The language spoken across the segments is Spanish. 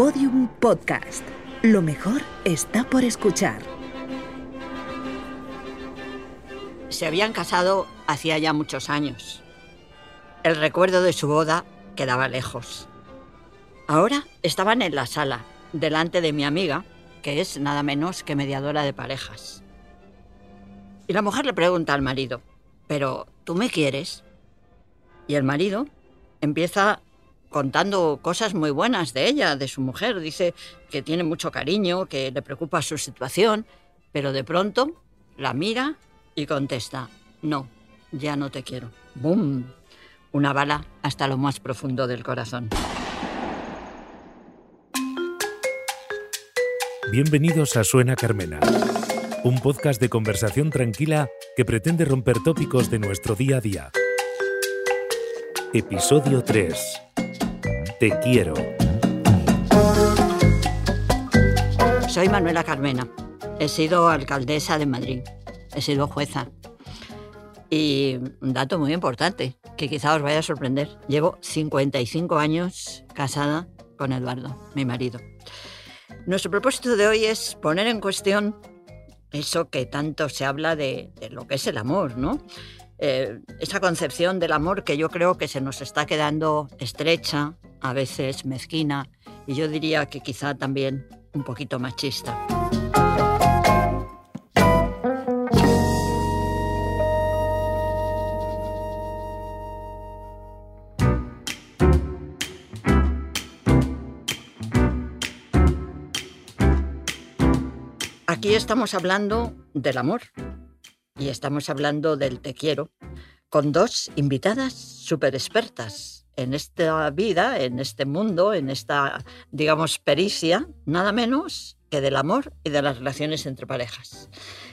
Podium Podcast. Lo mejor está por escuchar. Se habían casado hacía ya muchos años. El recuerdo de su boda quedaba lejos. Ahora estaban en la sala, delante de mi amiga, que es nada menos que mediadora de parejas. Y la mujer le pregunta al marido, ¿pero tú me quieres? Y el marido empieza contando cosas muy buenas de ella, de su mujer. Dice que tiene mucho cariño, que le preocupa su situación, pero de pronto la mira y contesta, no, ya no te quiero. ¡Bum! Una bala hasta lo más profundo del corazón. Bienvenidos a Suena Carmena, un podcast de conversación tranquila que pretende romper tópicos de nuestro día a día. Episodio 3. Te quiero. Soy Manuela Carmena. He sido alcaldesa de Madrid. He sido jueza. Y un dato muy importante, que quizá os vaya a sorprender. Llevo 55 años casada con Eduardo, mi marido. Nuestro propósito de hoy es poner en cuestión eso que tanto se habla de, lo que es el amor, ¿no? Eh, esa concepción del amor que yo creo que se nos está quedando estrecha, a veces mezquina, y yo diría que quizá también un poquito machista. Aquí estamos hablando del amor y estamos hablando del te quiero con dos invitadas súper expertas en esta vida, en este mundo, en esta, digamos, pericia, nada menos que del amor y de las relaciones entre parejas.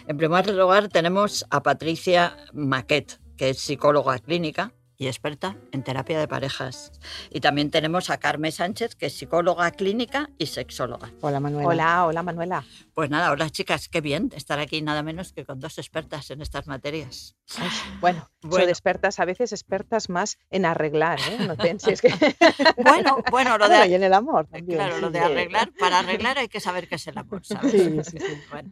En primer lugar tenemos a Patricia Maquet, que es psicóloga clínica y experta en terapia de parejas. Y también tenemos a Carmen Sánchez, que es psicóloga clínica y sexóloga. Hola Manuela. Hola, hola Manuela. Pues nada, hola chicas, qué bien estar aquí nada menos que con dos expertas en estas materias. Ay, bueno, Bueno. soy expertas, a veces expertas más en arreglar, ¿eh? No pienses que... Bueno, bueno, lo Bueno, y de, en el amor también. claro, lo de arreglar, para arreglar hay que saber qué es el amor, ¿sabes? Sí, sí, sí. Bueno.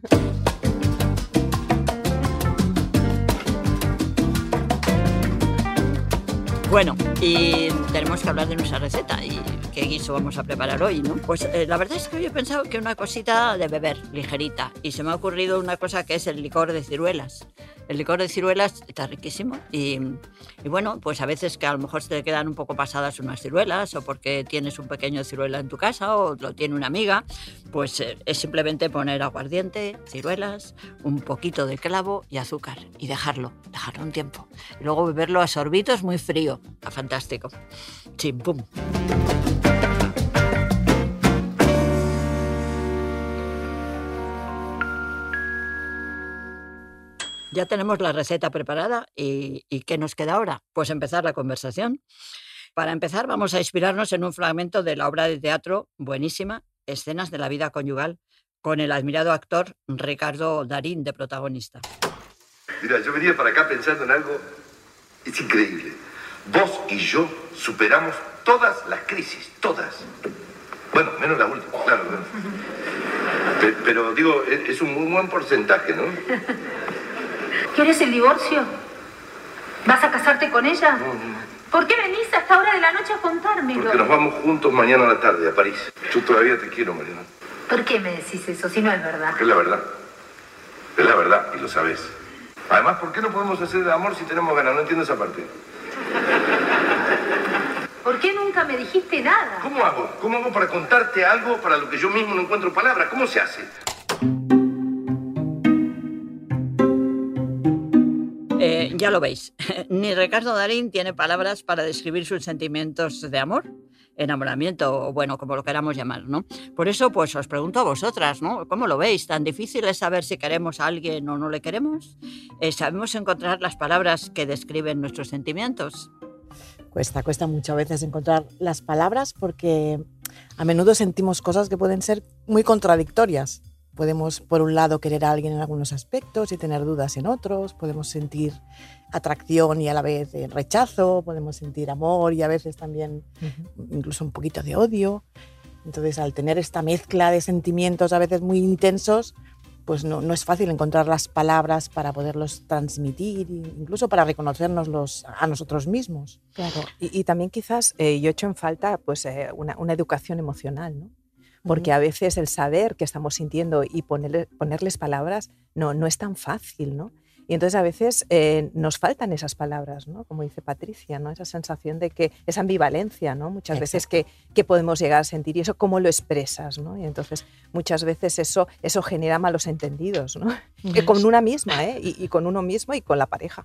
Bueno, y tenemos que hablar de nuestra receta y qué guiso vamos a preparar hoy, ¿no? Pues eh, la verdad es que hoy he pensado que una cosita de beber, ligerita, y se me ha ocurrido una cosa que es el licor de ciruelas. El licor de ciruelas está riquísimo y, y bueno, pues a veces que a lo mejor se te quedan un poco pasadas unas ciruelas o porque tienes un pequeño ciruela en tu casa o lo tiene una amiga, pues eh, es simplemente poner aguardiente, ciruelas, un poquito de clavo y azúcar y dejarlo, dejarlo un tiempo. Y luego beberlo a sorbitos muy frío. Está fantástico. Chim, pum. Ya tenemos la receta preparada y, y ¿qué nos queda ahora? Pues empezar la conversación. Para empezar vamos a inspirarnos en un fragmento de la obra de teatro buenísima, Escenas de la vida conyugal, con el admirado actor Ricardo Darín de protagonista. Mira, yo venía para acá pensando en algo. Es increíble. Vos y yo superamos todas las crisis, todas. Bueno, menos la última, claro. claro. Pe- Pero, digo, es es un muy buen porcentaje, ¿no? ¿Quieres el divorcio? ¿Vas a casarte con ella? ¿Por qué venís a esta hora de la noche a contármelo? Porque nos vamos juntos mañana a la tarde a París. Yo todavía te quiero, Mariana. ¿Por qué me decís eso si no es verdad? Porque es la verdad. Es la verdad y lo sabes. Además, ¿por qué no podemos hacer el amor si tenemos ganas? No entiendo esa parte. ¿Por qué nunca me dijiste nada? ¿Cómo hago? ¿Cómo hago para contarte algo para lo que yo mismo no encuentro palabras? ¿Cómo se hace? Eh, ya lo veis, ni Ricardo Darín tiene palabras para describir sus sentimientos de amor, enamoramiento, o bueno, como lo queramos llamar, ¿no? Por eso, pues os pregunto a vosotras, ¿no? ¿Cómo lo veis? ¿Tan difícil es saber si queremos a alguien o no le queremos? Eh, ¿Sabemos encontrar las palabras que describen nuestros sentimientos? Cuesta, cuesta mucho a veces encontrar las palabras porque a menudo sentimos cosas que pueden ser muy contradictorias. Podemos, por un lado, querer a alguien en algunos aspectos y tener dudas en otros. Podemos sentir atracción y a la vez eh, rechazo. Podemos sentir amor y a veces también incluso un poquito de odio. Entonces, al tener esta mezcla de sentimientos a veces muy intensos, pues no, no, es fácil encontrar las palabras para poderlos transmitir, incluso para reconocernos a nosotros mismos. Claro, y, y también quizás eh, yo echo en falta pues, eh, una, una, educación emocional, ¿no? Porque a veces el saber qué estamos sintiendo y ponerle, ponerles palabras no, no es tan fácil, ¿no? Y entonces a veces eh, nos faltan esas palabras, ¿no? Como dice Patricia, ¿no? Esa sensación de que, esa ambivalencia, ¿no? Muchas Exacto. veces que, que, podemos llegar a sentir y eso cómo lo expresas, ¿no? Y entonces muchas veces eso, eso genera malos entendidos, ¿no? Yes. con una misma, ¿eh? Y, y, con uno mismo y con la pareja.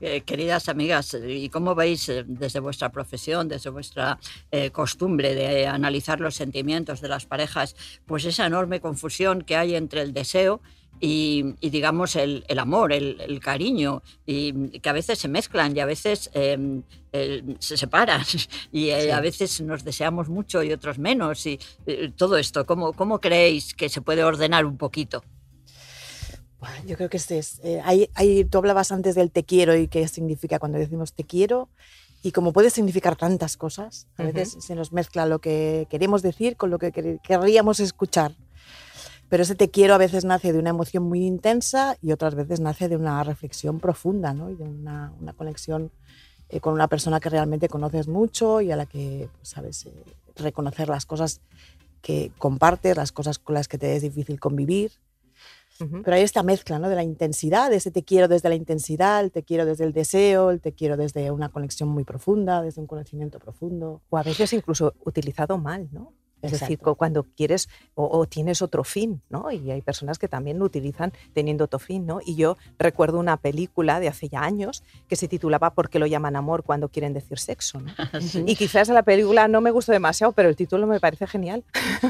Eh, queridas amigas, ¿y cómo veis eh, desde vuestra profesión, desde vuestra eh, costumbre de analizar los sentimientos de las parejas, pues esa enorme confusión que hay entre el deseo y, y, digamos el, el amor, el, el, cariño, y que a veces se mezclan y a veces eh, eh, se separan y eh, sí. a veces nos deseamos mucho y otros menos y todo esto. ¿Cómo, ¿Cómo creéis que se puede ordenar un poquito? Yo creo que es, es hay, hay, tú hablabas antes del te quiero y qué significa cuando decimos te quiero y como puede significar tantas cosas, a veces uh -huh. se nos mezcla lo que queremos decir con lo que querríamos escuchar. Pero ese te quiero a veces nace de una emoción muy intensa y otras veces nace de una reflexión profunda ¿no? y de una, una conexión eh, con una persona que realmente conoces mucho y a la que pues, sabes eh, reconocer las cosas que compartes, las cosas con las que te es difícil convivir. Uh -huh. Pero hay esta mezcla ¿no? de la intensidad, de ese te quiero desde la intensidad, el te quiero desde el deseo, el te quiero desde una conexión muy profunda, desde un conocimiento profundo. O a veces incluso utilizado mal, ¿no? Es Exacto. decir, cuando quieres o, o, tienes otro fin, ¿no? Y hay personas que también lo utilizan teniendo otro fin, ¿no? Y yo recuerdo una película de hace ya años que se titulaba ¿Por qué lo llaman amor cuando quieren decir sexo? ¿no? ¿Sí? Y quizás la película no me gustó demasiado, pero el título me parece genial.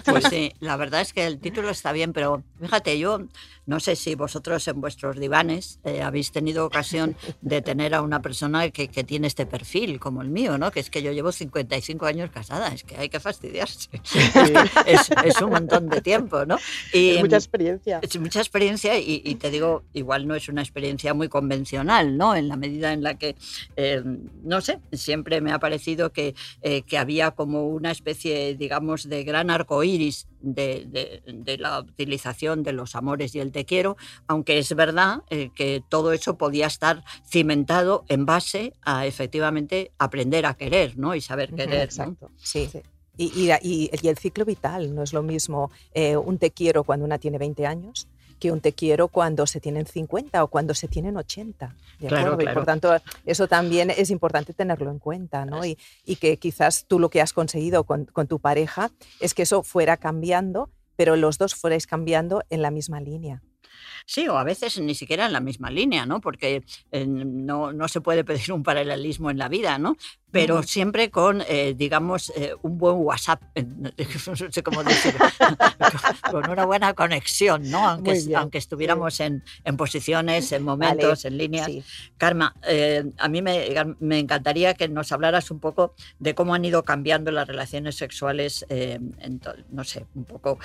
Pues sí, la verdad es que el título está bien, pero fíjate, yo no sé si vosotros en vuestros divanes eh, habéis tenido ocasión de tener a una persona que, que, tiene este perfil, como el mío, ¿no? Que es que yo llevo 55 años casada, es que hay que fastidiarse. es, es, un montón de tiempo, ¿no? Y, es mucha experiencia. Es mucha experiencia y, y, te digo, igual no es una experiencia muy convencional, ¿no? En la medida en la que, eh, no sé, siempre me ha parecido que, eh, que, había como una especie, digamos, de gran arco iris de, de, de, la utilización de los amores y el te quiero, aunque es verdad eh, que todo eso podía estar cimentado en base a efectivamente aprender a querer, ¿no? Y saber querer. Exacto. ¿no? Sí. sí. Y, y, y, el ciclo vital no es lo mismo eh, un te quiero cuando una tiene 20 años que un te quiero cuando se tienen 50 o cuando se tienen 80. ¿de claro, claro. Y por tanto, eso también es importante tenerlo en cuenta, ¿no? Y, y, que quizás tú lo que has conseguido con, con tu pareja es que eso fuera cambiando, pero los dos fuerais cambiando en la misma línea. Sí, o a veces ni siquiera en la misma línea, ¿no? Porque eh, no, no, se puede pedir un paralelismo en la vida, ¿no? Pero siempre con, eh, digamos, eh, un buen WhatsApp, no sé cómo decirlo, con una buena conexión, ¿no? Aunque, aunque estuviéramos en, en, posiciones, en momentos, vale. en líneas. Sí. Karma, eh, a mí me, me, encantaría que nos hablaras un poco de cómo han ido cambiando las relaciones sexuales, en, no sé, un poco,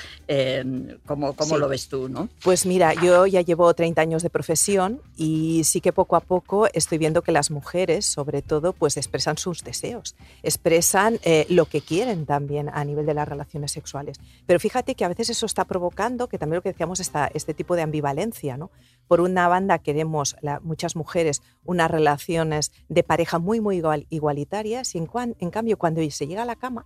cómo, cómo sí. lo ves tú, ¿no? Pues mira, yo ya llevo 30 años de profesión y sí que poco a poco estoy viendo que las mujeres, sobre todo, pues expresan sus deseos, expresan eh, lo que quieren también a nivel de las relaciones sexuales. Pero fíjate que a veces eso está provocando, que también lo que decíamos, está este tipo de ambivalencia, ¿no? Por una banda queremos, la, muchas mujeres, unas relaciones de pareja muy, muy igual, igualitarias y en, en cambio cuando se llega a la cama,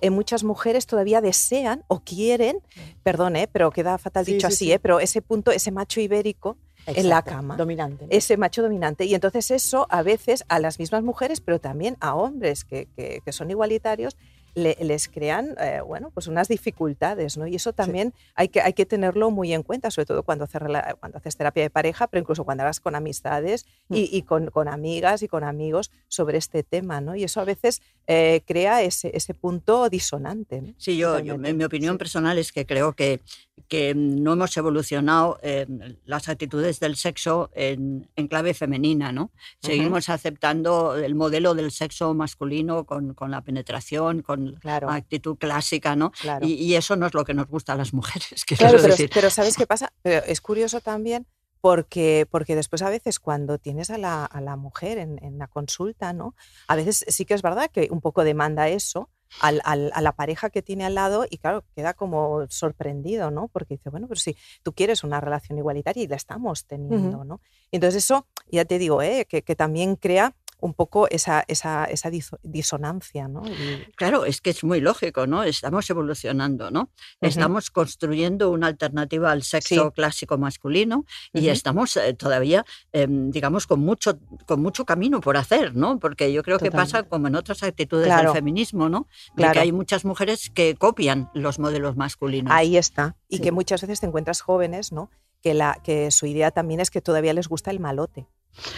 eh, muchas mujeres todavía desean o quieren, perdón, eh, pero queda fatal dicho sí, así, sí. Eh, pero ese punto, ese macho ibérico Exacto, en la cama. Dominante. ¿no? Ese macho dominante. Y entonces eso a veces a las mismas mujeres, pero también a hombres que, que, que son igualitarios, le, les crean eh, bueno, pues unas dificultades, ¿no? Y eso también sí. hay, que, hay que tenerlo muy en cuenta, sobre todo cuando, hace, cuando haces terapia de pareja, pero incluso cuando hablas con amistades mm. y, y con, con, amigas y con amigos sobre este tema, ¿no? Y eso a veces eh, crea ese, ese, punto disonante. ¿no? Sí, yo, yo, en mi opinión sí. personal es que creo que, que no hemos evolucionado eh, las actitudes del sexo en, en clave femenina, ¿no? Seguimos uh -huh. aceptando el modelo del sexo masculino con, con la penetración, con claro. actitud clásica, ¿no? Claro. Y, y, eso no es lo que nos gusta a las mujeres. Claro, pero, pero, ¿sabes qué pasa? Pero es curioso también porque, porque después a veces cuando tienes a la, a la mujer en, en, la consulta, ¿no? A veces sí que es verdad que un poco demanda eso, al- al- a la pareja que tiene al lado y claro, queda como sorprendido, ¿no? Porque dice, bueno, pero si tú quieres una relación igualitaria y la estamos teniendo, ¿no? Entonces eso, ya te digo, ¿eh? que, que también crea un poco esa, esa, esa diso- disonancia, ¿no? Y- Claro, es que es muy lógico, ¿no? Estamos evolucionando, ¿no? Estamos construyendo una alternativa al sexo Sí. clásico masculino y estamos eh, todavía, em, digamos, con mucho, con mucho camino por hacer, ¿no? Porque yo creo que pasa como en otras actitudes Claro. del feminismo, ¿no? De que hay muchas mujeres que copian los modelos masculinos. Ahí está. Y Sí. que muchas veces te encuentras jóvenes, ¿no? Que, la, que su idea también es que todavía les gusta el malote.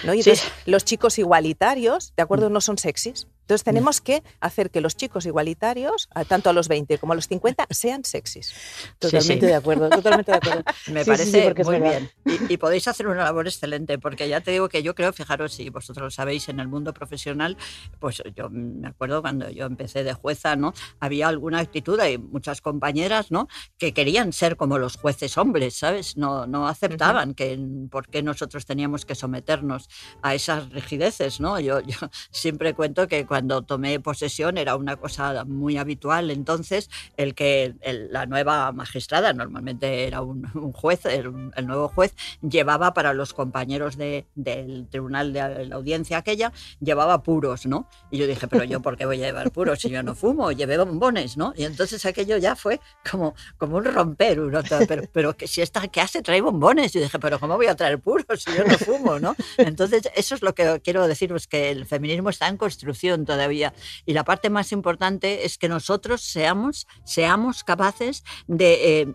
¿No? Y Sí. entonces los chicos igualitarios, ¿de acuerdo? No son sexys. Entonces tenemos que hacer que los chicos igualitarios, tanto a los 20 como a los 50, sean sexys. Totalmente sí. de acuerdo, totalmente de acuerdo. Me Sí, parece muy bien. Y, y podéis hacer una labor excelente, porque ya te digo que yo creo, fijaros, si vosotros lo sabéis, en el mundo profesional, pues yo me acuerdo cuando yo empecé de jueza, ¿no? Había alguna actitud, hay muchas compañeras, ¿no? Que querían ser como los jueces hombres, ¿sabes? No, no aceptaban que por qué nosotros teníamos que someternos a esas rigideces, ¿no? Yo, yo siempre cuento que cuando tomé posesión era una cosa muy habitual entonces el que el- la nueva magistrada, normalmente era un, un juez, el, el nuevo juez, llevaba para los compañeros de- del tribunal de la audiencia aquella, llevaba puros, ¿no? Y yo dije, pero yo, ¿por qué voy a llevar puros si yo no fumo? Llevé bombones, ¿no? Y entonces aquello ya fue como, como un romper, uno, pero, pero que si esta que hace trae bombones. Yo dije, pero ¿cómo voy a traer puros si yo no fumo, ¿no? Entonces, eso es lo que quiero deciros, que el feminismo está en construcción todavía. Y la parte más importante es que nosotros seamos, seamos capaces de eh,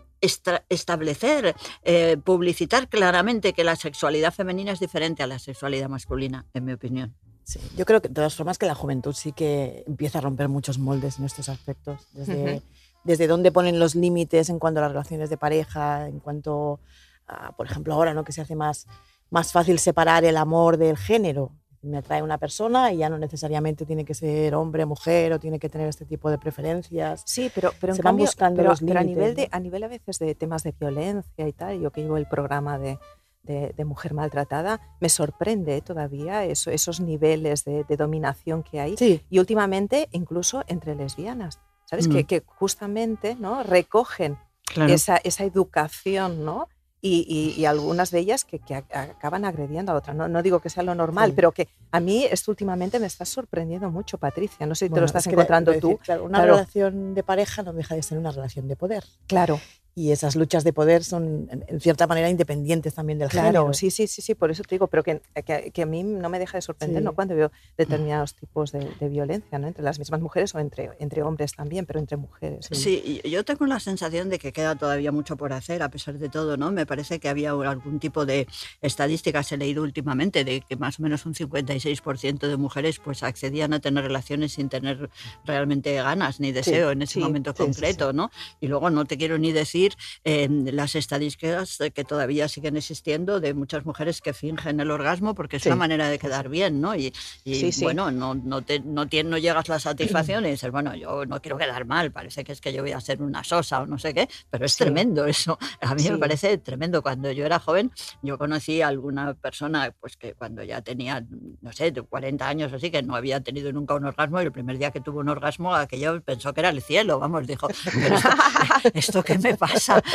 establecer, eh, publicitar claramente que la sexualidad femenina es diferente a la sexualidad masculina, en mi opinión. Sí, yo creo que de todas formas que la juventud sí que empieza a romper muchos moldes en estos aspectos. Desde, Ujú. desde dónde ponen los límites en cuanto a las relaciones de pareja, en cuanto a, por ejemplo, ahora ¿no? que se hace más, más fácil separar el amor del género. Me atrae una persona y ya no necesariamente tiene que ser hombre, mujer o tiene que tener este tipo de preferencias. Sí, pero, pero en van cambio, buscando pero, los pero a nivel de, a nivel a veces de temas de violencia y tal, yo que llevo el programa de, de- de mujer maltratada, me sorprende todavía eso- esos niveles de, de dominación que hay. Sí, Y últimamente incluso entre lesbianas, ¿sabes? Mm. Que, que justamente ¿no? recogen Claro. esa, esa educación, ¿no? Y, y- y algunas de ellas que, que acaban agrediendo a otra. No, no digo que sea lo normal, Sí. pero que a mí esto últimamente me está sorprendiendo mucho, Patricia. No sé si te lo estás es que encontrando tú. decir, claro, una Claro. relación de pareja no deja de ser una relación de poder. Claro. Y esas luchas de poder son, en, cierta manera, independientes también del Claro, género. sí, sí, sí, sí, por eso te digo, pero que, que- que a mí no me deja de sorprender Sí. ¿no? cuando veo determinados tipos de, de violencia, ¿no? entre las mismas mujeres o entre, entre hombres también, pero entre mujeres. Sí, y yo tengo la sensación de que queda todavía mucho por hacer, a pesar de todo, ¿no? Me parece que había algún tipo de estadísticas, he leído últimamente, de que más o menos un 56% de mujeres pues accedían a tener relaciones sin tener realmente ganas ni deseo en ese sí, momento sí, sí, concreto, ¿no? Y luego no te quiero ni decir eh, las estadísticas que todavía siguen existiendo de muchas mujeres que fingen el orgasmo porque es Sí. una manera de quedar bien, ¿no? Y, y, Sí, sí. bueno, no, no, te, no, tien- no llegas a la satisfacción y dices, bueno, yo no quiero quedar mal, parece que es que yo voy a ser una sosa o no sé qué, pero es tremendo eso. A mí me parece tremendo. Cuando yo era joven, yo conocí a alguna persona pues que cuando ya tenía, no sé, 40 años o así, que no había tenido nunca un orgasmo y el primer día que tuvo un orgasmo, aquello pensó que era el cielo, vamos, dijo, "¿Pero esto, ¿esto qué me pasa?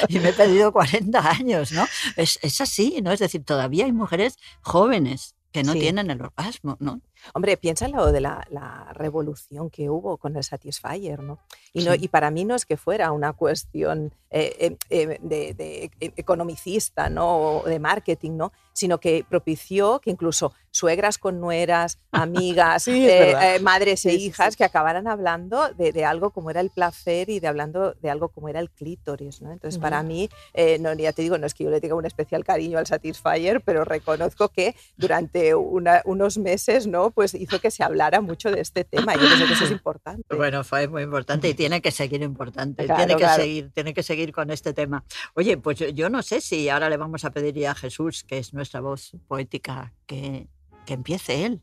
Y me he pedido 40 años, ¿no? Es, es así, ¿no? Es decir, todavía hay mujeres jóvenes que no Sí. tienen el orgasmo, ¿no? Hombre, piensa en lo de la, la revolución que hubo con el Satisfyer, ¿no? Y, no, Sí. y para mí no es que fuera una cuestión eh, eh, eh, de, de e- economicista, ¿no? O de marketing, ¿no? Sino que propició que incluso suegras con nueras, amigas, Sí, eh, eh, madres e Sí, hijas que acabaran hablando de, de algo como era el placer y de hablando de algo como era el clítoris, ¿no? Entonces, para Ujú. mí, eh, no, ya te digo, no es que yo le tenga un especial cariño al Satisfyer, pero reconozco que durante una- unos meses, ¿no? Pues hizo que se hablara mucho de este tema. y Yo pienso que eso es importante. Bueno, fue muy importante y tiene que seguir importante. Claro, tiene que claro. seguir, tiene que seguir con este tema. Oye, pues yo, no sé si ahora le vamos a pedir ya a Jesús, que es nuestra voz poética, que, que empiece él.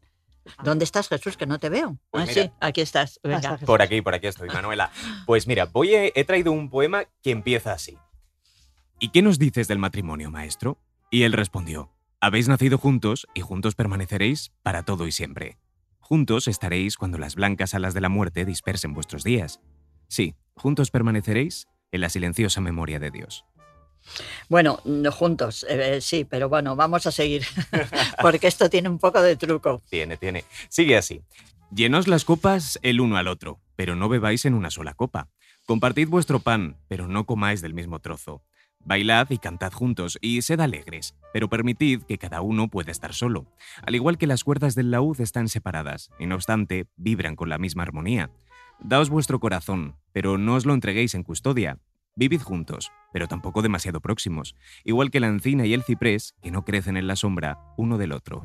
¿Dónde estás, Jesús? Que no te veo. Pues Ah, mira. sí, aquí estás. Venga. Por aquí, por aquí estoy, Manuela. Pues mira, voy a- he traído un poema que empieza así. ¿Y qué nos dices del matrimonio, maestro? Y él respondió, Habéis nacido juntos y juntos permaneceréis para todo y siempre. Juntos estaréis cuando las blancas alas de la muerte dispersen vuestros días. Sí, juntos permaneceréis en la silenciosa memoria de Dios. Bueno, no juntos, eh, sí, pero bueno, vamos a seguir, porque esto tiene un poco de truco. Tiene, tiene. Sigue así. Llenos las copas el uno al otro, pero no bebáis en una sola copa. Compartid vuestro pan, pero no comáis del mismo trozo. Bailad y cantad juntos y sed alegres, pero permitid que cada uno pueda estar solo. Al igual que las cuerdas del laúd están separadas, y no obstante, vibran con la misma armonía. Daos vuestro corazón, pero no os lo entreguéis en custodia. Vivid juntos, pero tampoco demasiado próximos, igual que la encina y el ciprés, que no crecen en la sombra uno del otro.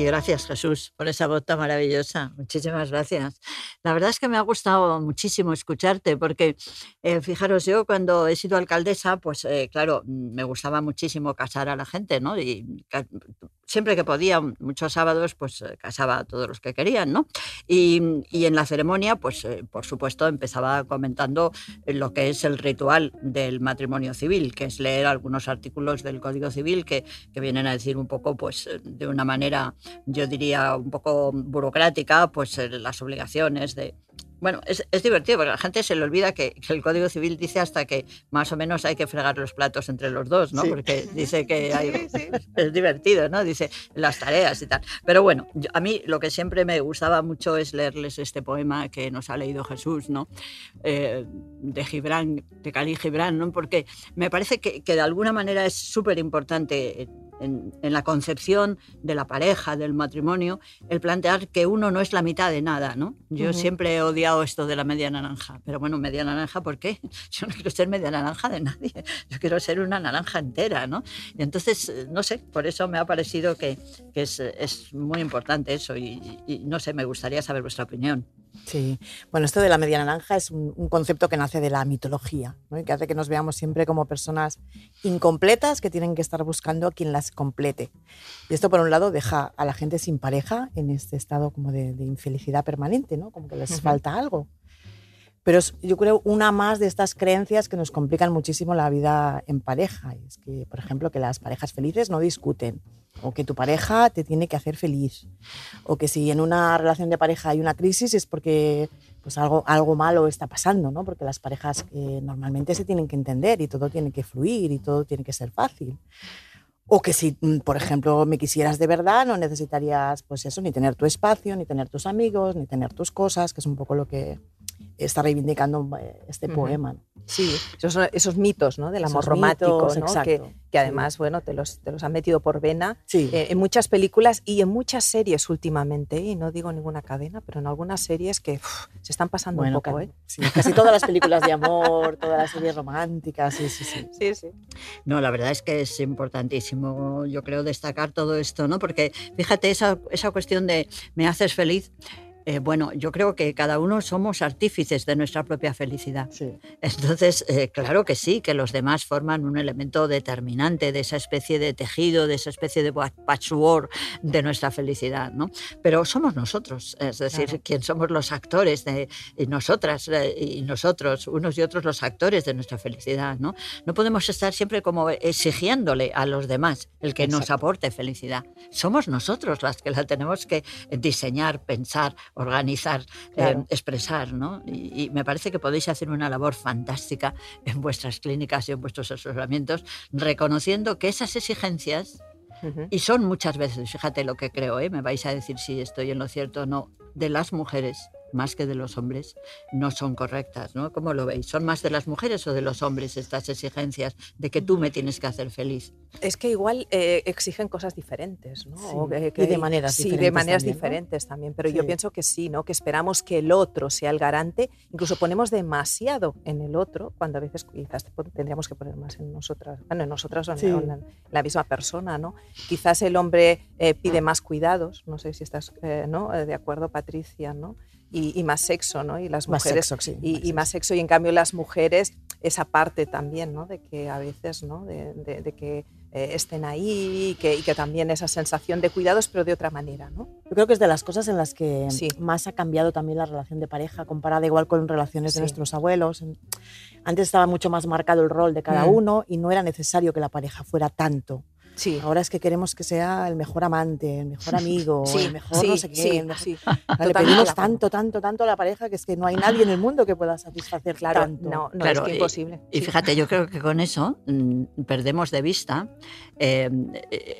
Gracias Jesús por esa voz tan maravillosa. Muchísimas gracias. La verdad es que me ha gustado muchísimo escucharte porque, eh, fijaros, yo cuando he sido alcaldesa, pues eh, claro, me gustaba muchísimo casar a la gente, ¿no? Y siempre que podía, muchos sábados, pues eh, casaba a todos los que querían, ¿no? Y, y en la ceremonia, pues por supuesto, empezaba comentando lo que es el ritual del matrimonio civil, que es leer algunos artículos del Código Civil que, que vienen a decir un poco, pues de una manera, yo diría, un poco burocrática, pues eh, las obligaciones de... Bueno, es, es divertido porque a la gente se le olvida que, que el Código Civil dice hasta que más o menos hay que fregar los platos entre los dos, ¿no? Sí. Porque dice que hay, es divertido, ¿no? Dice las tareas y tal. Pero bueno, yo- a mí lo que siempre me gustaba mucho es leerles este poema que nos ha leído Jesús, ¿no? Eh, de Gibran, de Khalil Gibran, ¿no? Porque me parece que, que de alguna manera es súper importante en, en la concepción de la pareja, del matrimonio, el plantear que uno no es la mitad de nada, ¿no? Yo Ujú. siempre he odiado esto de la media naranja, pero bueno, media naranja, ¿por qué? Yo no quiero ser media naranja de nadie, yo quiero ser una naranja entera, ¿no? Y entonces, eh, no sé, por eso me ha parecido que, que es, es muy importante eso y, y no sé, me gustaría saber vuestra opinión. Sí, bueno, esto de la media naranja es un, un concepto que nace de la mitología ¿no? y que hace que nos veamos siempre como personas incompletas que tienen que estar buscando a quien las complete. Y esto, por un lado, deja a la gente sin pareja en este estado como de, de infelicidad permanente, ¿no? como que les Ujú. falta algo. Pero es, yo creo una más de estas creencias que nos complican muchísimo la vida en pareja. Es que, por ejemplo, que las parejas felices no discuten o que tu pareja te tiene que hacer feliz o que si en una relación de pareja hay una crisis es porque pues algo, algo malo está pasando, ¿no? Porque las parejas eh, normalmente se tienen que entender y todo tiene que fluir y todo tiene que ser fácil. O que si, mm, por ejemplo, me quisieras de verdad, no necesitarías, pues eso, ni tener tu espacio, ni tener tus amigos, ni tener tus cosas, que es un poco lo que está reivindicando eh, este Ujú. poema. Sí, esos, mitos ¿no? del amor Esos romántico, mitos, que, además bueno, te, los, te los han metido por vena Sí. eh, en muchas películas y en muchas series últimamente, y no digo ninguna cadena, pero en algunas series que se están pasando Bueno, un poco. ca- ¿eh? sí, casi todas las películas de amor, todas las series románticas, sí, sí, sí. Sí, sí. No, la verdad es que es importantísimo, yo creo, destacar todo esto, ¿no? Porque fíjate, esa, esa cuestión de me haces feliz, eh, bueno, yo creo que cada uno somos artífices de nuestra propia felicidad. sí. Entonces, eh, claro que sí, que los demás forman un elemento determinante de esa especie de tejido, de esa especie de pa- patchwork de nuestra felicidad, ¿no? Pero somos nosotros, es decir, Claro. quien somos los actores de y nosotras eh, y nosotros, unos y otros los actores de nuestra felicidad, ¿no? No podemos estar siempre como exigiéndole a los demás el que nos aporte felicidad. Somos nosotros las que la tenemos que diseñar, pensar, organizar, eh, expresar, ¿no? Y, y me parece que podéis hacer una labor fantástica en vuestras clínicas y en vuestros asesoramientos, reconociendo que esas exigencias, y son muchas veces, fíjate lo que creo, ¿eh? me vais a decir si estoy en lo cierto o no, de las mujeres más que de los hombres, no son correctas, ¿no? ¿Cómo lo veis? ¿Son más de las mujeres o de los hombres estas exigencias de que tú me tienes que hacer feliz? Es que igual eh, exigen cosas diferentes, ¿no? Sí, O, eh, y que- de maneras sí, de diferentes maneras también, ¿no? diferentes también. Pero yo Sí. pienso que sí, ¿no? Que esperamos que el otro sea el garante. Incluso ponemos demasiado en el otro, cuando a veces quizás tendríamos que poner más en nosotras, bueno, en nosotras o en, Sí. o en la, la misma persona, ¿no? Quizás el hombre eh, pide más cuidados, no sé si estás eh, ¿no? Eh, de acuerdo, Patricia, ¿no? Y, y más sexo, ¿no? Y las Más mujeres sexo, sí, y, más y más sexo y en cambio las mujeres esa parte también no de que a veces no de, de- de que eh, estén ahí y que, y que también esa sensación de cuidados, pero de otra manera, ¿no? Yo creo que es de las cosas en las que Sí. más ha cambiado también la relación de pareja, comparada igual con relaciones Sí. de nuestros abuelos. Antes estaba mucho más marcado el rol de cada Mm. uno y no era necesario que la pareja fuera tanto. Sí. Ahora es que queremos que sea el mejor amante, el mejor amigo, Sí, el mejor sí, no sé qué. mejor- Le pedimos tanto, tanto, tanto a la pareja que es que no hay nadie en el mundo que pueda satisfacer Claro, tanto. no, no, Claro, es que y- imposible. Y Sí. fíjate, yo creo que con eso mm, perdemos de vista eh,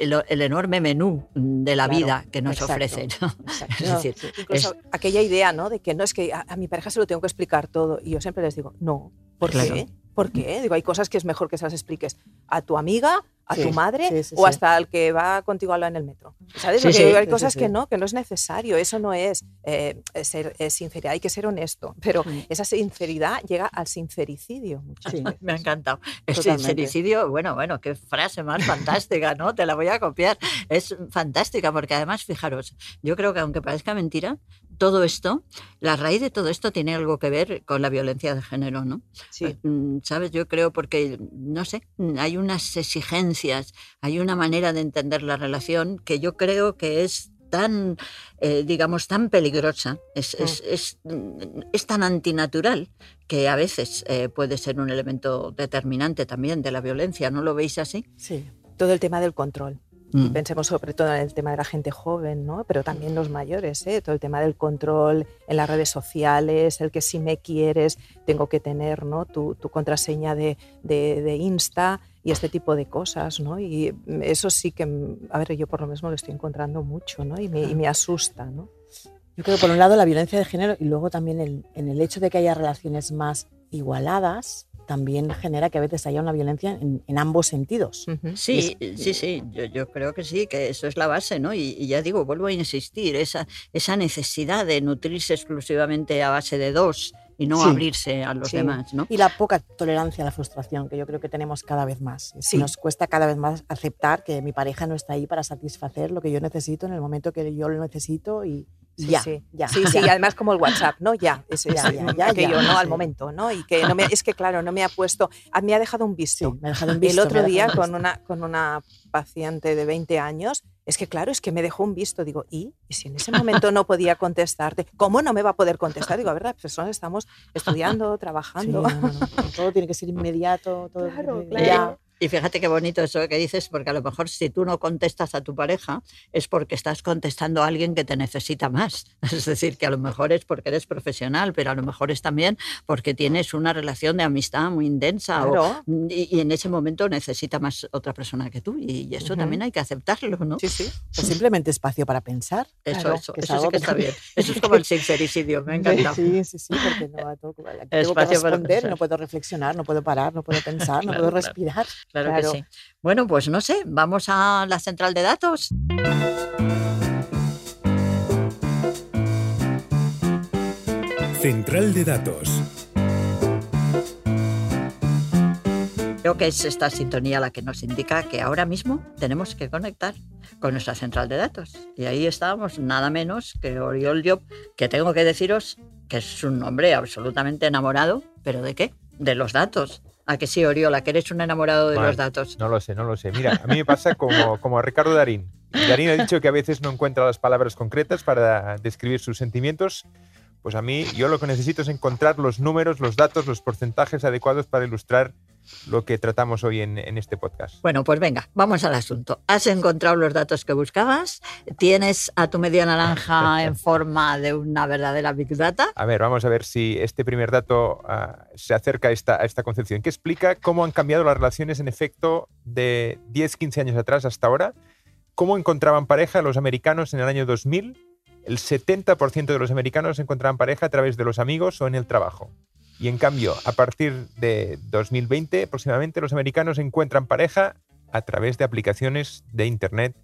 el, el enorme menú de la Claro, vida que nos exacto, ofrece. ¿no? exacto. Es No, decir. Incluso aquella idea, ¿no? De que no es que a, a mi pareja se lo tengo que explicar todo. Y yo siempre les digo, no. ¿Por Claro. qué? ¿Por qué? Digo, hay cosas que es mejor que se las expliques a tu amiga, a Sí, tu madre sí, sí, o sí. hasta al que va contigo a hablar en el metro. ¿Sabes? Sí, Porque sí, hay sí, cosas sí, que no, que no es necesario. Eso no es eh, ser eh, sinceridad, hay que ser honesto. Pero esa sinceridad llega al sincericidio. Me ha encantado. El Totalmente. sincericidio, bueno, bueno, qué frase más fantástica, ¿no? Te la voy a copiar. Es fantástica porque además, fijaros, yo creo que aunque parezca mentira, todo esto, la raíz de todo esto tiene algo que ver con la violencia de género, ¿no? Sí. Mm, ¿Sabes? Yo creo porque, no sé, hay unas exigencias, hay una manera de entender la relación que yo creo que es tan, eh, digamos, tan peligrosa, es, es, es, mm, es tan antinatural que a veces eh, puede ser un elemento determinante también de la violencia, ¿no lo veis así? Sí. Todo el tema del control. Mm. Pensemos sobre todo en el tema de la gente joven, ¿no? pero también los mayores, ¿eh? todo el tema del control en las redes sociales, el que si me quieres tengo que tener ¿no? tu, tu contraseña de, de, de Insta y este tipo de cosas. ¿no? Y eso sí que, a ver, yo por lo mismo lo estoy encontrando mucho ¿no? y, me, y me asusta. ¿no? Yo creo que por un lado la violencia de género y luego también el, en el hecho de que haya relaciones más igualadas también genera que a veces haya una violencia en, en ambos sentidos. Sí, es- sí, sí, yo, yo creo que sí, que eso es la base, ¿no? Y, y ya digo, vuelvo a insistir, esa, esa necesidad de nutrirse exclusivamente a base de dos y no Sí. abrirse a los Sí. demás, ¿no? Y la poca tolerancia a la frustración, que yo creo que tenemos cada vez más. Sí. Nos cuesta cada vez más aceptar que mi pareja no está ahí para satisfacer lo que yo necesito en el momento que yo lo necesito y Sí, ya, sí. ya, Sí, sí, y además como el WhatsApp, ¿no? Ya, es, es Ya, ya, ya, aquello, ya, ¿no? Al sí. momento, ¿no? Y que no me, es que claro, no me ha puesto, me ha dejado un Sí, visto. me ha dejado en visto, el otro día con una, con una paciente de 20 años, es que claro, es que me dejó un visto. Digo, ¿y? ¿Y si en ese momento no podía contestarte? ¿Cómo no me va a poder contestar? Digo, a ver, las personas estamos estudiando, Sí, trabajando. no, no, no. Todo tiene que ser inmediato, todo Claro, que- claro. Y fíjate qué bonito eso que dices, porque a lo mejor si tú no contestas a tu pareja es porque estás contestando a alguien que te necesita más. Es decir, que a lo mejor es porque eres profesional, pero a lo mejor es también porque tienes una relación de amistad muy intensa o- Claro. y, y en ese momento necesita más otra persona que tú. Y eso Ujú. también hay que aceptarlo, ¿no? Sí, sí. O simplemente espacio para pensar. Eso, Claro, eso, eso sí que está bien. Eso es como el sincericidio, me ha encantado. Sí, sí, sí, porque no tengo que responder, no puedo reflexionar, no puedo parar, no puedo pensar, no puedo respirar. Claro, Claro. que sí. Bueno, pues no sé, vamos a la central de datos. Central de datos. Creo que es esta sintonía la que nos indica que ahora mismo tenemos que conectar con nuestra central de datos. Y ahí estábamos nada menos que Oriol Job, que tengo que deciros que es un hombre absolutamente enamorado, pero ¿de qué? De los datos. ¿A que sí, Oriola, que eres un enamorado de los datos? No lo sé, no lo sé. Mira, a mí me pasa como, como a Ricardo Darín. Darín ha dicho que a veces no encuentra las palabras concretas para describir sus sentimientos. Pues a mí, yo lo que necesito es encontrar los números, los datos, los porcentajes adecuados para ilustrar lo que tratamos hoy en, en este podcast. Bueno, pues venga, vamos al asunto. ¿Has encontrado los datos que buscabas? ¿Tienes a tu media naranja en forma de una verdadera Big Data? A ver, vamos a ver si este primer dato ah, se acerca a esta, a esta concepción, que explica cómo han cambiado las relaciones en efecto de 10, 15 años atrás hasta ahora, cómo encontraban pareja los americanos en el año 2000. El 70% de los americanos encontraban pareja a través de los amigos o en el trabajo. Y en cambio, a partir de 2020 aproximadamente, los americanos encuentran pareja a través de aplicaciones de Internet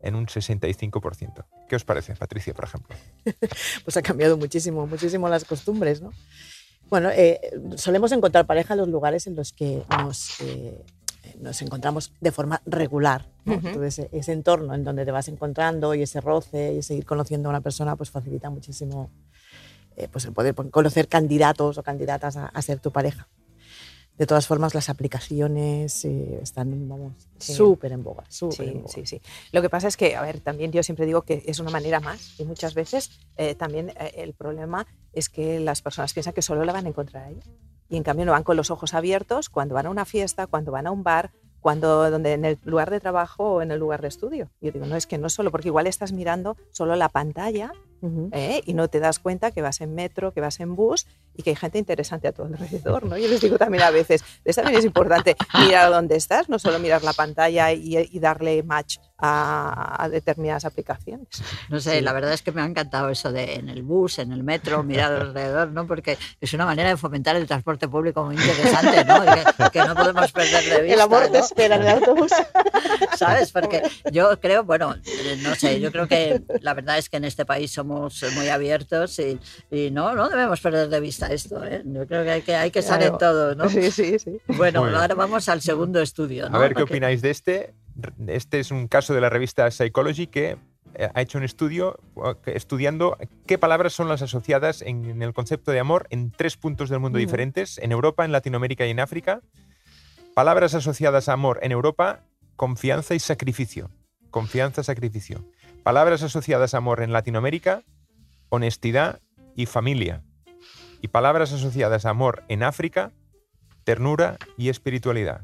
en un 65%. ¿Qué os parece, Patricia, por ejemplo? Pues ha cambiado muchísimo, muchísimo las costumbres, ¿no? Bueno, eh, solemos encontrar pareja en los lugares en los que nos, eh, nos encontramos de forma regular. Entonces, ese, ese entorno en donde te vas encontrando y ese roce y seguir conociendo a una persona, pues facilita muchísimo eh, pues el poder conocer candidatos o candidatas a, a ser tu pareja. de todas formas las aplicaciones eh, están, vamos, Sí. súper en boga, súper en Sí, boga. sí, sí. Lo que pasa es que, a ver, también yo siempre digo que es una manera más y muchas veces eh, también eh, el problema es que las personas piensan que solo la van a encontrar ahí y en cambio no van con los ojos abiertos cuando van a una fiesta, cuando van a un bar, cuando donde en el lugar de trabajo o en el lugar de estudio. Yo digo, no es que no solo, porque igual estás mirando solo la pantalla Ujú. ¿eh? y no te das cuenta que vas en metro, que vas en bus y que hay gente interesante a tu alrededor, ¿no? Yo les digo también a veces, es también es importante mirar dónde estás, no solo mirar la pantalla y, y darle match a, a determinadas aplicaciones. No sé, Sí. la verdad es que me ha encantado eso de en el bus, en el metro, mirar alrededor, ¿no? Porque es una manera de fomentar el transporte público muy interesante, ¿no? Que, que no podemos perder de vista. El amor te ¿no? espera en el autobús. ¿Sabes? Porque yo creo, bueno, no sé, yo creo que la verdad es que en este país somos muy abiertos y, y no, no debemos perder de vista esto, ¿eh? Yo creo que hay que, hay que estar en todo, ¿no? Sí, sí, sí. Bueno, ahora vamos al segundo estudio, ¿no? A ver qué Porque- opináis de este. Este es un caso de la revista Psychology que eh, ha hecho un estudio estudiando qué palabras son las asociadas en, en el concepto de amor en tres puntos del mundo diferentes, en Europa, en Latinoamérica y en África. Palabras asociadas a amor en Europa, confianza y sacrificio. Confianza, sacrificio. Palabras asociadas a amor en Latinoamérica, honestidad y familia. Y palabras asociadas a amor en África, ternura y espiritualidad.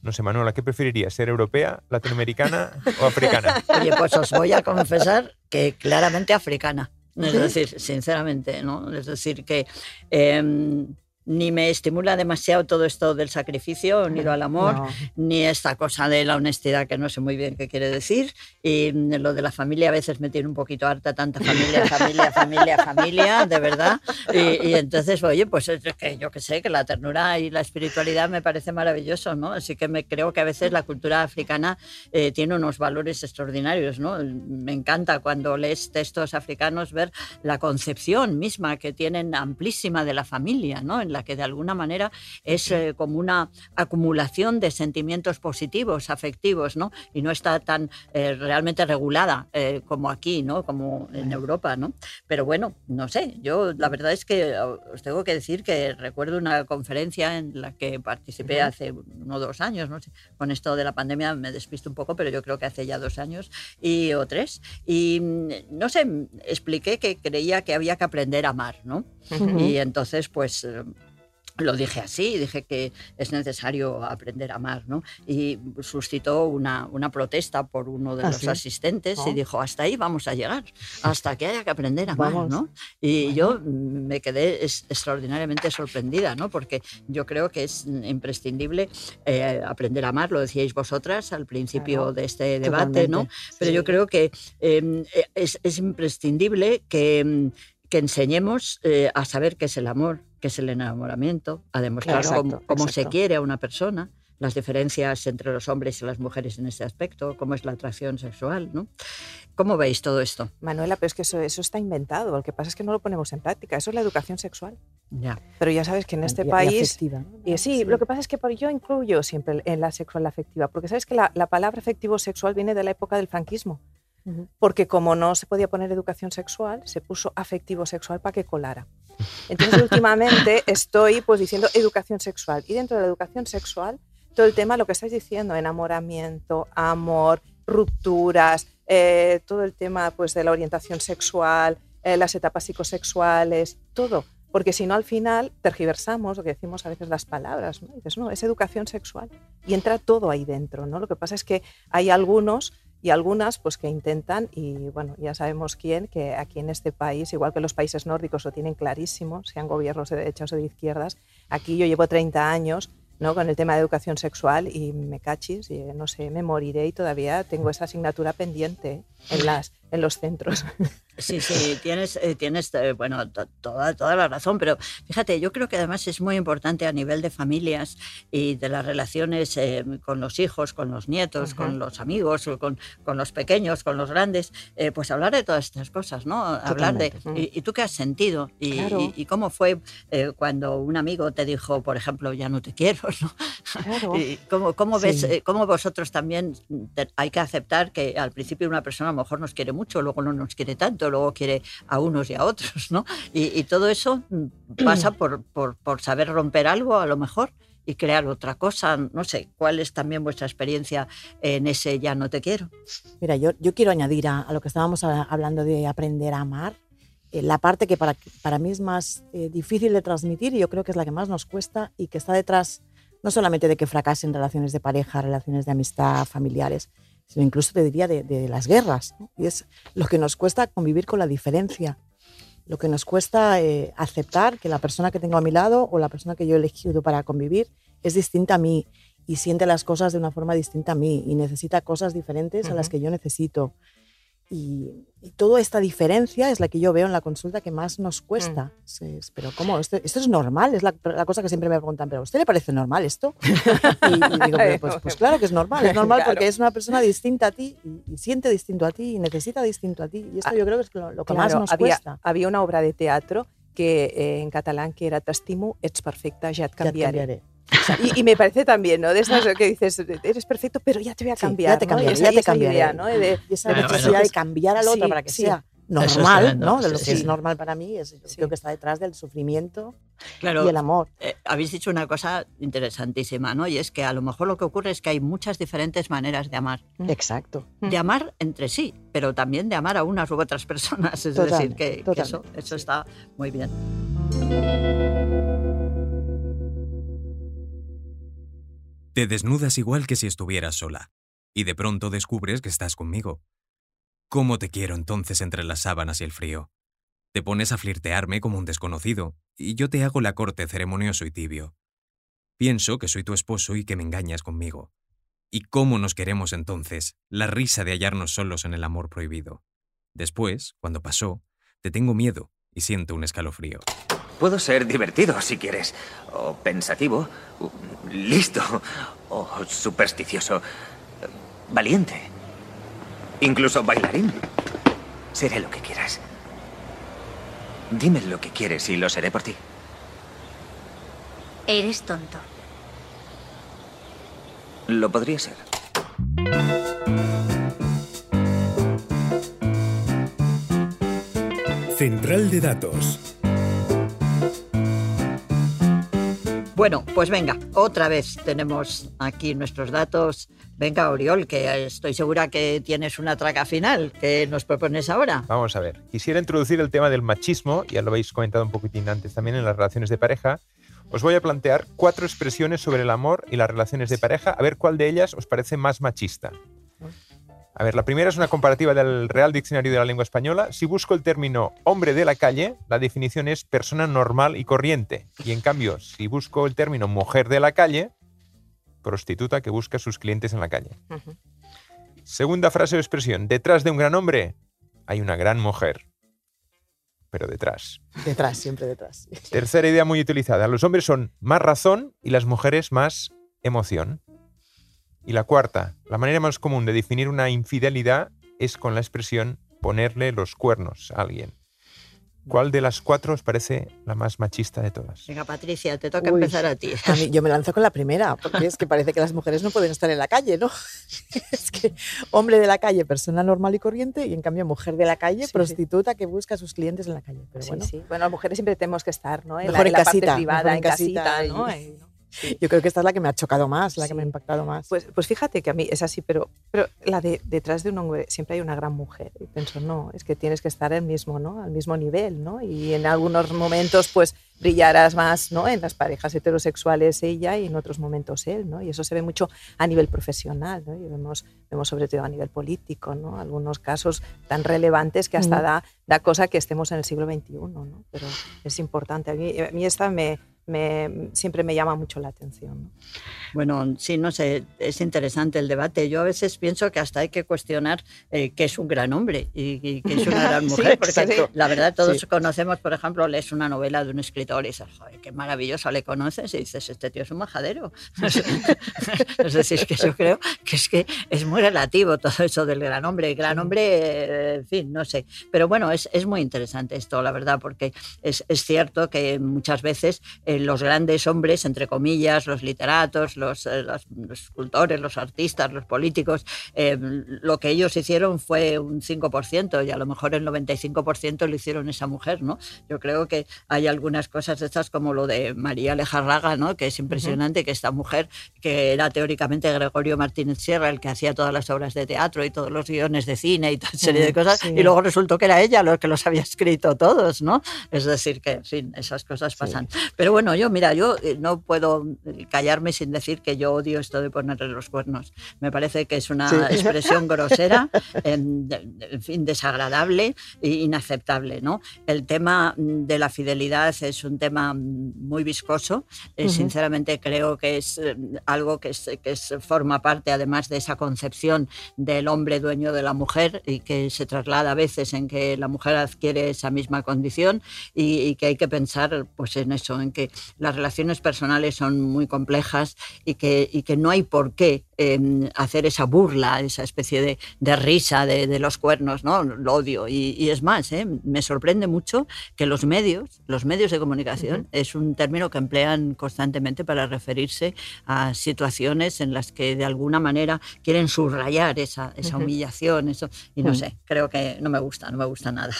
No sé, Manuela, ¿qué preferirías? ¿Ser europea, latinoamericana o africana? Oye, pues os voy a confesar que claramente africana. Es decir, sinceramente, ¿no? Es decir, que em, ni me estimula demasiado todo esto del sacrificio, ni lo al amor, No. ni esta cosa de la honestidad que no sé muy bien qué quiere decir. Y lo de la familia a veces me tiene un poquito harta, tanta familia, familia, familia, familia, de verdad. Y, y entonces, oye, pues es que yo que sé, que la ternura y la espiritualidad me parece maravilloso, ¿no? Así que me creo que a veces la cultura africana eh, tiene unos valores extraordinarios, ¿no? Me encanta cuando lees textos africanos ver la concepción misma que tienen amplísima de la familia, ¿no? En la que de alguna manera es eh, como una acumulación de sentimientos positivos, afectivos, ¿no? Y no está tan eh, realmente regulada eh, como aquí, ¿no? Como en Europa, ¿no? Pero bueno, no sé, yo la verdad es que os tengo que decir que recuerdo una conferencia en la que participé hace uno o dos años, no sé, con esto de la pandemia me despisto un poco, pero yo creo que hace ya dos años y, o tres. Y mm, no sé, mm, expliqué que creía que había que aprender a amar, ¿no? Y entonces, pues... lo dije así, dije que es necesario aprender a amar, ¿no? Y suscitó una, una protesta por uno de ¿Ah, los sí? asistentes y Oh. dijo, hasta ahí vamos a llegar, hasta que haya que aprender a amar, Vamos. ¿no? Y yo me quedé extraordinariamente sorprendida, ¿no? Porque yo creo que es imprescindible eh, aprender a amar, lo decíais vosotras al principio Claro, de este debate, ¿no? Pero yo creo que eh, es, es imprescindible que, mm, que enseñemos eh, a saber qué es el amor, qué es el enamoramiento, a demostrar Exacto, cómo, cómo se quiere a una persona, las diferencias entre los hombres y las mujeres en ese aspecto, cómo es la atracción sexual, ¿no? ¿Cómo veis todo esto? Manuela, pero es que eso, eso está inventado. Lo que pasa es que no lo ponemos en práctica. Eso es la educación sexual. Ya. Pero ya sabes que en este Y- y país afectiva, ¿no? Y sí, lo que pasa es que por- yo incluyo siempre en la sexual afectiva, porque sabes que la, la palabra afectivo sexual viene de la época del franquismo, Porque como no se podía poner educación sexual, se puso afectivo sexual para que colara. Entonces últimamente estoy pues diciendo educación sexual y dentro de la educación sexual todo el tema, lo que estáis diciendo, enamoramiento, amor, rupturas, eh, todo el tema pues de la orientación sexual, eh, las etapas psicosexuales, todo. Porque si no, al final tergiversamos lo que decimos a veces las palabras. ¿no? Y dices, no, es educación sexual. Y entra todo ahí dentro. ¿no? Lo que pasa es que hay algunos y algunas pues, que intentan, y bueno, ya sabemos quién, que aquí en este país, igual que los países nórdicos lo tienen clarísimo, sean gobiernos de derechas o de izquierdas, aquí yo llevo 30 años ¿no? con el tema de educación sexual y me cachis, y, no sé, me moriré y todavía tengo esa asignatura pendiente en, las, en los centros. Sí, sí, tienes, eh, tienes eh, bueno, to- toda, toda la razón, pero fíjate, yo creo que además es muy importante a nivel de familias y de las relaciones eh, con los hijos, con los nietos, Ajá. con los amigos, con, con los pequeños, con los grandes, eh, pues hablar de todas estas cosas, ¿no? Hablar de, Totalmente. y, y tú qué has sentido? Y, Claro. y- y cómo fue eh, cuando un amigo te dijo, por ejemplo, ya no te quiero, ¿no? Claro. Y ¿Cómo, cómo ves, Sí. eh, cómo vosotros también te- hay que aceptar que al principio una persona a lo mejor nos quiere mucho, luego no nos quiere tanto, luego quiere a unos y a otros, ¿no? Y, todo eso mm, pasa por, por, saber romper algo a lo mejor y crear otra cosa. No sé, ¿cuál es también vuestra experiencia en ese ya no te quiero? Mira, yo, yo quiero añadir a, lo que estábamos hablando de aprender a amar, eh, la parte que para, para mí es más eh, difícil de transmitir y yo creo que es la que más nos cuesta y que está detrás no solamente de que fracasen relaciones de pareja, relaciones de amistad, familiares, sino incluso te diría de, de las guerras. ¿no? Y es lo que nos cuesta convivir con la diferencia, lo que nos cuesta eh, aceptar que la persona que tengo a mi lado o la persona que yo he elegido para convivir es distinta a mí y siente las cosas de una forma distinta a mí y necesita cosas diferentes a las que yo necesito. Y, y toda esta diferencia es la que yo veo en la consulta que más nos cuesta. Es- es, pero ¿cómo? ¿Esto, esto es normal? Es la, la cosa que siempre me preguntan, ¿pero a usted le parece normal esto? Y, y digo, "Pero, pues, pues claro que es normal. Es normal Claro. porque es una persona distinta a ti y, y siente distinto a ti y necesita distinto a ti. Y esto Ah, yo creo que es lo, lo que más nos había, cuesta. había una obra de teatro que eh, en catalán que era T'estimo, ets perfecta, ya te Ya te cambiaré. Cambiaré. O sea, y, y me parece también, ¿no? De esas que dices, eres perfecto, pero ya te voy a Sí, cambiar. ya te ¿no? cambiaré, esa, ya y te cambiaré. idea, ¿no? De- Y esa Bueno, necesidad bueno. de cambiar al otro Sí, para que sí. sea normal, ¿no? De lo sí, que sí. es normal para mí, es Sí. creo que está detrás del sufrimiento Claro, y el amor. eh, habéis dicho una cosa interesantísima, ¿no? Y es que a lo mejor lo que ocurre es que hay muchas diferentes maneras de amar. Exacto. Mm. De amar entre sí, pero también de amar a unas u otras personas. Es decir, Totalmente, que, que eso, eso está muy bien. Te desnudas igual que si estuvieras sola, y de pronto descubres que estás conmigo. ¿Cómo te quiero entonces entre las sábanas y el frío? Te pones a flirtearme como un desconocido, y yo te hago la corte ceremonioso y tibio. Pienso que soy tu esposo y que me engañas conmigo. ¿Y cómo nos queremos entonces? La risa de hallarnos solos en el amor prohibido. Después, cuando pasó, te tengo miedo y siento un escalofrío. Puedo ser divertido si quieres, o pensativo, listo, o supersticioso, valiente, incluso bailarín. Seré lo que quieras. Dime lo que quieres y lo seré por ti. Eres tonto. Lo podría ser. Central de Datos. Bueno, pues venga, otra vez tenemos aquí nuestros datos. Venga, Oriol, que estoy segura que tienes una traca final que nos propones ahora. Vamos a ver. Quisiera introducir el tema del machismo, ya lo habéis comentado un poquitín antes también en las relaciones de pareja. Os voy a plantear cuatro expresiones sobre el amor y las relaciones de pareja, a ver cuál de ellas os parece más machista. A ver, la primera es una comparativa del Real Diccionario de la Lengua Española. Si busco el término hombre de la calle, la definición es persona normal y corriente. Y en cambio, si busco el término mujer de la calle, prostituta que busca a sus clientes en la calle. Segunda frase o expresión. Detrás de un gran hombre hay una gran mujer. Pero detrás. Detrás, siempre detrás. Tercera idea muy utilizada. Los hombres son más razón y las mujeres más emoción. Y la cuarta. La manera más común de definir una infidelidad es con la expresión ponerle los cuernos a alguien. ¿Cuál de las cuatro os parece la más machista de todas? Venga, Patricia, te toca Uy. empezar a ti. A mí, yo me lanzo con la primera, porque es que parece que las mujeres no pueden estar en la calle, ¿no? Es que hombre de la calle, persona normal y corriente, y en cambio mujer de la calle, Sí, sí. prostituta que busca a sus clientes en la calle. Pero Sí, bueno, sí. Bueno, las mujeres siempre tenemos que estar, ¿no? En Mejor la, en la casita, parte privada, mejor en en casita, casita ¿no? y- Y, ¿no? Yo creo que esta es la que me ha chocado más, la que Sí. me ha impactado más. Pues, pues fíjate que a mí es así, pero, pero la de detrás de un hombre siempre hay una gran mujer. Y pienso, no, es que tienes que estar al mismo, ¿no? Al mismo nivel, ¿no? Y en algunos momentos, pues, brillarás más, ¿no? En las parejas heterosexuales ella y en otros momentos él, ¿no? Y eso se ve mucho a nivel profesional, ¿no? Y vemos, vemos sobre todo a nivel político, ¿no? Algunos casos tan relevantes que hasta Ujú. da, da cosa que estemos en el siglo XXI, ¿no? Pero es importante. A mí, a mí esta me, me, siempre me llama mucho la atención, ¿no? Bueno, sí, no sé, es interesante el debate. Yo a veces pienso que hasta hay que cuestionar eh, qué es un gran hombre y, y qué es una gran Sí, mujer, porque exacto. la verdad todos Sí. conocemos, por ejemplo, lees una novela de un escritor y dices, joder, qué maravilloso, le conoces y dices, este tío es un majadero. es decir, que yo creo que es que es muy relativo todo eso del gran hombre. Gran hombre, eh, en fin, no sé. Pero bueno, es, es muy interesante esto, la verdad, porque es, es cierto que muchas veces eh, eh, los grandes hombres, entre comillas, los literatos, los, eh, los- escultores, los artistas, los políticos, eh, lo que ellos hicieron fue un 5% y a lo mejor el 95% lo hicieron esa mujer, ¿no? Yo creo que hay algunas cosas de estas como lo de María Lejarraga, ¿no? Que es impresionante que esta mujer, que era teóricamente Gregorio Martínez Sierra, el que hacía todas las obras de teatro y todos los guiones de cine y toda serie de cosas, sí. y luego resultó que era ella lo que los había escrito todos, ¿no? Es decir, que, en fin, esas cosas pasan. Pero bueno, yo, mira, yo eh, no puedo eh, callarme sin decir que yo odio esto de ponerle los cuernos. Me parece que es una Sí. expresión grosera, en, en fin, desagradable e inaceptable, ¿no? El tema de la fidelidad es un tema muy viscoso. Eh. Sinceramente creo que es algo que, es- que es- forma parte, además de esa concepción del hombre dueño de la mujer y que se traslada a veces en que la mujer adquiere esa misma condición y, y que hay que pensar pues en eso, en que las relaciones personales son muy complejas y que, y que no hay por qué eh, hacer esa burla, esa especie de, de risa de, de los cuernos, ¿no? Lo odio. Y, y es más, ¿eh? me sorprende mucho que los medios, los medios de comunicación, es un término que emplean constantemente para referirse a situaciones en las que de alguna manera quieren subrayar esa, esa humillación, eso, y no Mm. sé, creo que no me gusta, no me gusta nada.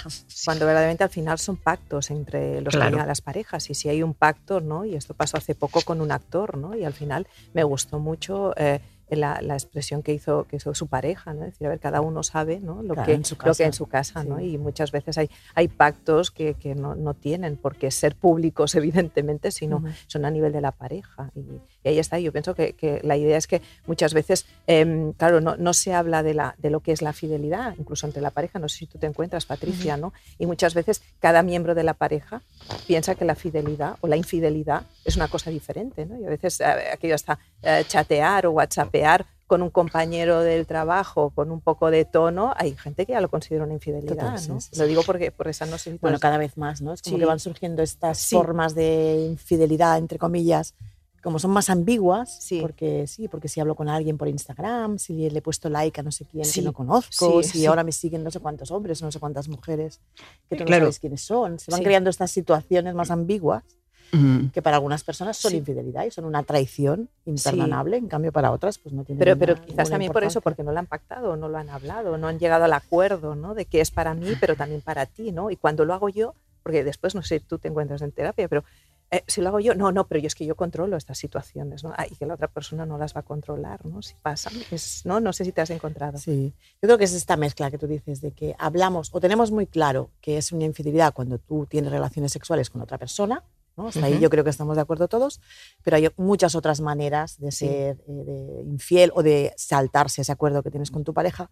Cuando verdaderamente al final son pactos entre los Claro. las parejas. Y si hay un pacto, ¿no? Y esto pasó hace poco con un actor, ¿no? Y al final me gustó mucho eh, la, la expresión que hizo, que hizo su pareja, ¿no? Es decir, a ver, cada uno sabe ¿no? lo, Claro, que, en su lo que en su casa, ¿no? Y muchas veces hay, hay pactos que, que no, no tienen por qué ser públicos, evidentemente, sino son a nivel de la pareja. Y, y ahí está. Yo pienso que, que la idea es que muchas veces, em, claro, no, no se habla de, la, de lo que es la fidelidad, incluso entre la pareja. No sé si tú te encuentras, Patricia, ¿no? Y muchas veces cada miembro de la pareja piensa que la fidelidad o la infidelidad es una cosa diferente, ¿no? Y a veces eh, aquello hasta eh, chatear o whatsappear con un compañero del trabajo con un poco de tono, hay gente que ya lo considera una infidelidad, Total, sí, ¿no? sí, Lo digo porque por esa no sé Bueno, cada vez más, ¿no? Es como que van surgiendo estas formas de infidelidad, entre comillas, como son más ambiguas, Sí. porque sí, porque si hablo con alguien por Instagram, si le he puesto like a no sé quién Sí. que no conozco, Sí, si ahora me siguen no sé cuántos hombres, no sé cuántas mujeres, que tú no Claro. sabes quiénes son, se van creando estas situaciones más ambiguas Mm. que para algunas personas son infidelidad y son una traición imperdonable, en cambio para otras pues no tiene Pero, pero quizás también por eso, porque no lo han pactado, no lo han hablado, no han llegado al acuerdo, ¿no? De que es para mí, pero también para ti, ¿no? Y cuando lo hago yo, porque después no sé, tú te encuentras en terapia, pero eh, si lo hago yo, no, no, pero yo es que yo controlo estas situaciones, ¿no? Ah, y que la otra persona no las va a controlar, ¿no? Si pasan, es, ¿no? No sé si te has encontrado. Sí, yo creo que es esta mezcla que tú dices de que hablamos o tenemos muy claro que es una infidelidad cuando tú tienes relaciones sexuales con otra persona, ¿no? Hasta ahí yo creo que estamos de acuerdo todos, pero hay muchas otras maneras de Sí. ser eh, de infiel o de saltarse ese acuerdo que tienes con tu pareja.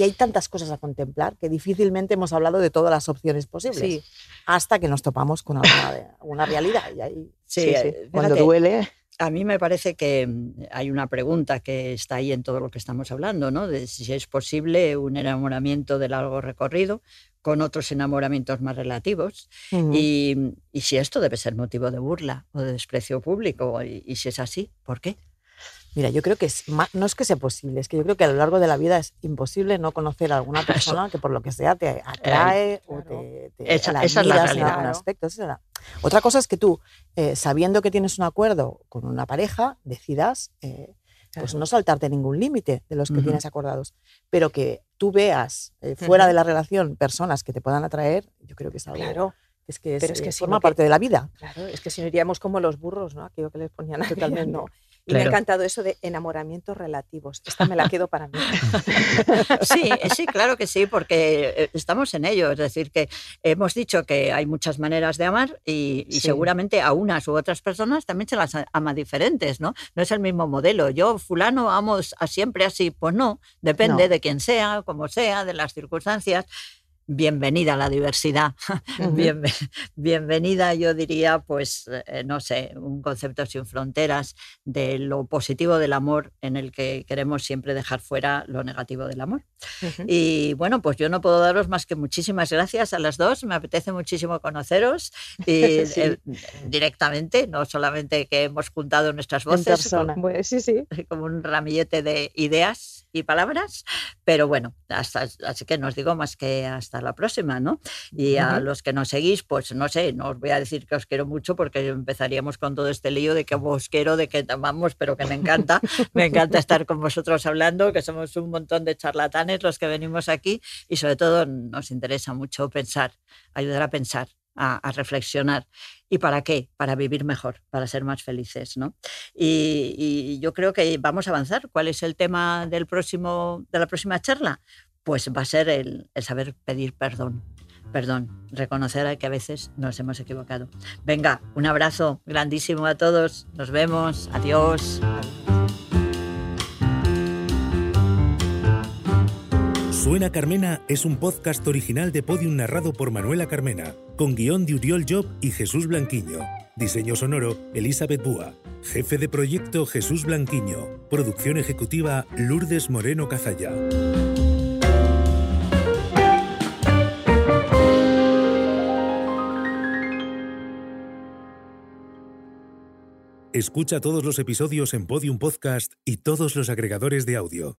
Y hay tantas cosas a contemplar que difícilmente hemos hablado de todas las opciones posibles Sí. hasta que nos topamos con alguna, realidad. Y ahí, Sí, Sí, sí. eh, cuando duele, A mí me parece que mm, hay una pregunta que está ahí en todo lo que estamos hablando, ¿no? De si es posible un enamoramiento de largo recorrido con otros enamoramientos más relativos y, y si esto debe ser motivo de burla o de desprecio público y, y si es así, ¿por qué? Mira, yo creo que es no es que sea posible, es que yo creo que a lo largo de la vida es imposible no conocer a alguna persona que por lo que sea te atrae o te, te Esa- la esa es la en realidad, algún ¿no? aspecto. esa es la- Otra cosa es que tú, eh, sabiendo que tienes un acuerdo con una pareja, decidas eh, pues Claro. no saltarte ningún límite de los que Ujú. tienes acordados, pero que tú veas eh, fuera Ujú. de la relación personas que te puedan atraer, yo creo que es algo Claro. es que, es, Pero es que eh, si forma que- parte de la vida. Claro, es que si no iríamos como los burros, ¿no? Aquello que les ponían Totalmente. ¿no? Y me ha encantado eso de enamoramientos relativos. Esta me la quedo para mí. Sí, sí, claro que sí, porque eh, estamos en ello. Es decir, que hemos dicho que hay muchas maneras de amar y, y Sí. seguramente a unas u otras personas también se las ama diferentes, ¿no? No es el mismo modelo. Yo, fulano, amo a siempre así. Pues no, depende No. de quién sea, como sea, de las circunstancias. Bienvenida a la diversidad. Bienvenida, yo diría, pues, eh, no sé, un concepto sin fronteras de lo positivo del amor en el que queremos siempre dejar fuera lo negativo del amor. Y bueno, pues yo no puedo daros más que muchísimas gracias a las dos. Me apetece muchísimo conoceros y, Sí. eh, directamente, no solamente que hemos juntado nuestras voces sí, sí. como un ramillete de ideas y palabras, pero bueno, hasta, así que no os digo más que hasta la próxima, ¿no? Y a los que nos seguís, pues no sé, no os voy a decir que os quiero mucho porque empezaríamos con todo este lío de que os quiero, de que te amamos, pero que me encanta, me encanta estar con vosotros hablando, que somos un montón de charlatanes los que venimos aquí y sobre todo nos interesa mucho pensar, ayudar a pensar, a, reflexionar. ¿Y para qué? Para vivir mejor, para ser más felices, ¿no? Y, y yo creo que vamos a avanzar. ¿Cuál es el tema del próximo, de la próxima charla? Pues va a ser el, el saber pedir perdón. Perdón, reconocer que a veces nos hemos equivocado. Venga, un abrazo grandísimo a todos. Nos vemos. Adiós. Suena Carmena es un podcast original de Podium narrado por Manuela Carmena, con guion de Uriol Job y Jesús Blanquiño. Diseño sonoro, Elizabeth Búa. Jefe de proyecto, Jesús Blanquiño. Producción ejecutiva, Lourdes Moreno Cazalla. Escucha todos los episodios en Podium Podcast y todos los agregadores de audio.